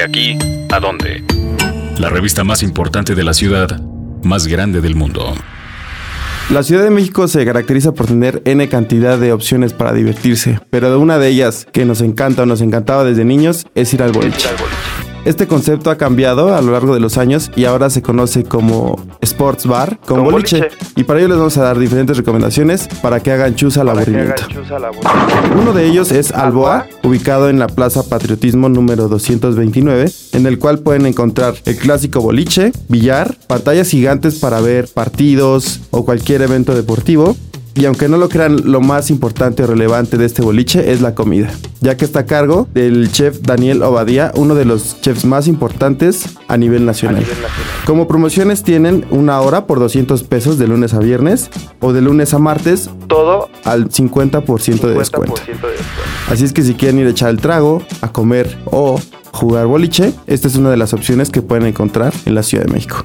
De aquí a dónde. La revista más importante de la ciudad, más grande del mundo. La Ciudad de México se caracteriza por tener N cantidad de opciones para divertirse, pero de una de ellas que nos encanta o nos encantaba desde niños es ir al boliche. Este concepto ha cambiado a lo largo de los años y ahora se conoce como Sports Bar con, boliche. Y para ello les vamos a dar diferentes recomendaciones para que hagan chus al aburrimiento. Uno de ellos es Alboa, ubicado en la Plaza Patriotismo número 229, en el cual pueden encontrar el clásico boliche, billar, pantallas gigantes para ver partidos o cualquier evento deportivo y aunque no lo crean, lo más importante o relevante de este boliche es la comida, ya que está a cargo del chef Daniel Obadía, uno de los chefs más importantes a nivel nacional. Como promociones tienen una hora por 200 pesos de lunes a viernes o de lunes a martes, todo al 50%, de descuento. Así es que si quieren ir a echar el trago, a comer o jugar boliche, esta es una de las opciones que pueden encontrar en la Ciudad de México.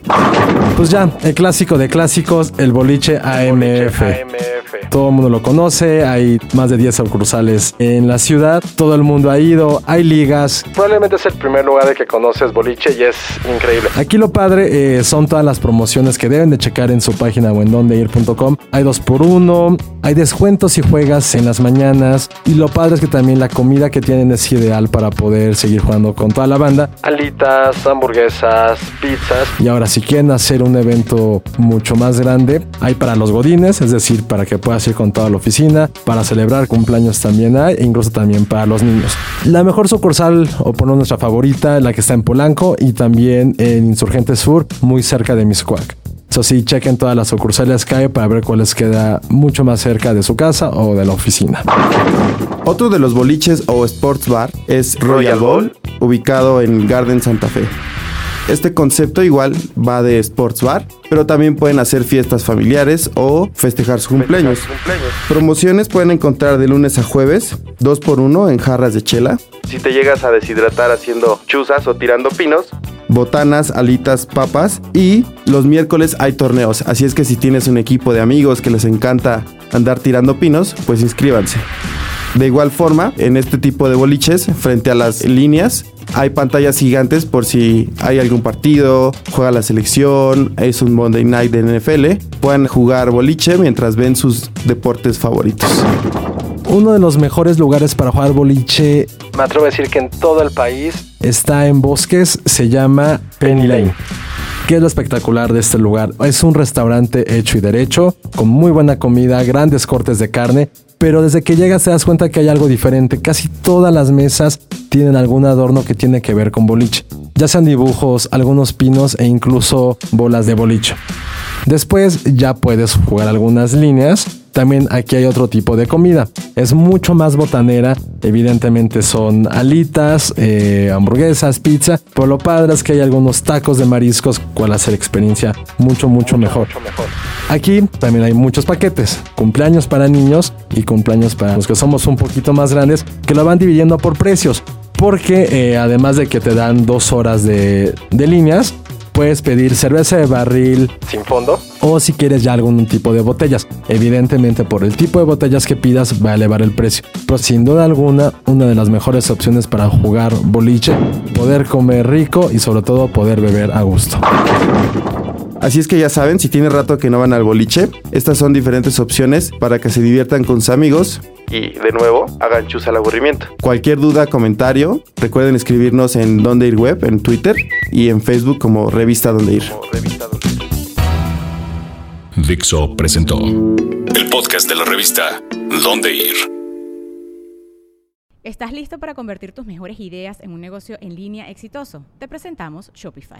Pues ya, el clásico de clásicos, el boliche AMF. Todo el mundo lo conoce, hay más de 10 sucursales en la ciudad, todo el mundo ha ido, hay ligas. Probablemente es el primer lugar de que conoces boliche y es increíble. Aquí lo padre eh, son todas las promociones que deben de checar en su página o en dondeir.com. Hay dos por uno, hay descuentos si juegas en las mañanas y lo padre es que también la comida que tienen es ideal para poder seguir jugando con toda la banda. Alitas, hamburguesas, pizzas. Y ahora si quieren hacer un evento mucho más grande, hay para los godines, es decir, para que puedas ir con toda la oficina. Para celebrar cumpleaños también hay, e incluso también para los niños. La mejor sucursal, o por nuestra favorita, la que está en Polanco y también en Insurgentes Sur, muy cerca de Miscuac. Eso sí, chequen todas las sucursales que hay para ver cuál les queda mucho más cerca de su casa o de la oficina. Otro de los boliches o sports bar es Royal Bowl, ubicado en Garden Santa Fe. Este concepto igual va de sports bar, pero también pueden hacer fiestas familiares o festejar sus cumpleaños. Promociones pueden encontrar de lunes a jueves, 2 por 1 en jarras de chela. Si te llegas a deshidratar haciendo chuzas o tirando pinos, botanas, alitas, papas y los miércoles hay torneos. Así es que si tienes un equipo de amigos que les encanta andar tirando pinos, pues inscríbanse. De igual forma, en este tipo de boliches, frente a las líneas, hay pantallas gigantes por si hay algún partido, juega la selección, es un Monday Night de NFL, puedan jugar boliche mientras ven sus deportes favoritos. Uno de los mejores lugares para jugar boliche, me atrevo a decir que en todo el país, está en Bosques, se llama Penny Lane. ¿Qué es lo espectacular de este lugar? Es un restaurante hecho y derecho, con muy buena comida, grandes cortes de carne, pero desde que llegas te das cuenta que hay algo diferente. Casi todas las mesas tienen algún adorno que tiene que ver con boliche, ya sean dibujos, algunos pinos e incluso bolas de boliche. Después ya puedes jugar algunas líneas también aquí hay otro tipo de comida. Es mucho más botanera. Evidentemente son alitas, eh, hamburguesas, pizza. Pero lo padre es que hay algunos tacos de mariscos, cual hace la experiencia mucho, mucho mejor. Aquí también hay muchos paquetes. Cumpleaños para niños y cumpleaños para los que somos un poquito más grandes, que lo van dividiendo por precios. Porque eh, además de que te dan dos horas de, de líneas, puedes pedir cerveza de barril sin fondo o si quieres ya algún tipo de botellas. Evidentemente por el tipo de botellas que pidas va a elevar el precio. Pero sin duda alguna una de las mejores opciones para jugar boliche, poder comer rico y sobre todo poder beber a gusto. Así es que ya saben, si tiene rato que no van al boliche, estas son diferentes opciones para que se diviertan con sus amigos y de nuevo hagan chus al aburrimiento. Cualquier duda, comentario, recuerden escribirnos en Donde Ir Web, en Twitter y en Facebook como Revista Donde Ir. Dixo presentó el podcast de la revista Donde Ir. ¿Estás listo para convertir tus mejores ideas en un negocio en línea exitoso? Te presentamos Shopify.